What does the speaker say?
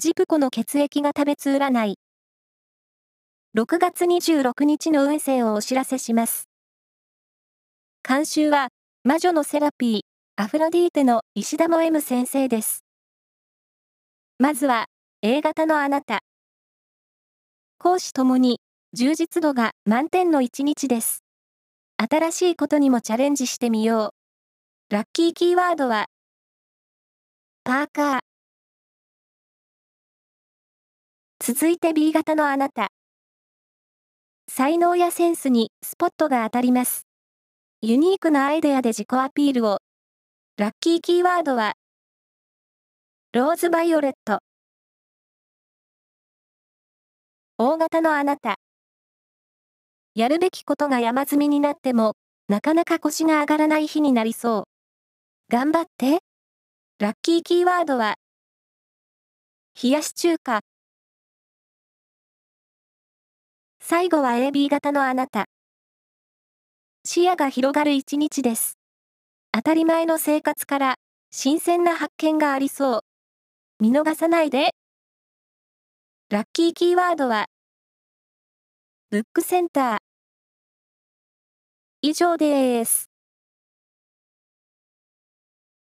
ジプコの血液が食べつ占い。6月26日の運勢をお知らせします。監修は、魔女のセラピー、アフロディーテの石田も M 先生です。まずは、A 型のあなた。講師ともに、充実度が満点の一日です。新しいことにもチャレンジしてみよう。ラッキーキーワードは、パーカー。続いて B 型のあなた。才能やセンスにスポットが当たります。ユニークなアイデアで自己アピールを。ラッキーキーワードは、ローズバイオレット。大型のあなた。やるべきことが山積みになっても、なかなか腰が上がらない日になりそう。頑張って。ラッキーキーワードは、冷やし中華。最後は AB 型のあなた。視野が広がる一日です。当たり前の生活から新鮮な発見がありそう。見逃さないで。ラッキーキーワードは、ブックセンター。以上です。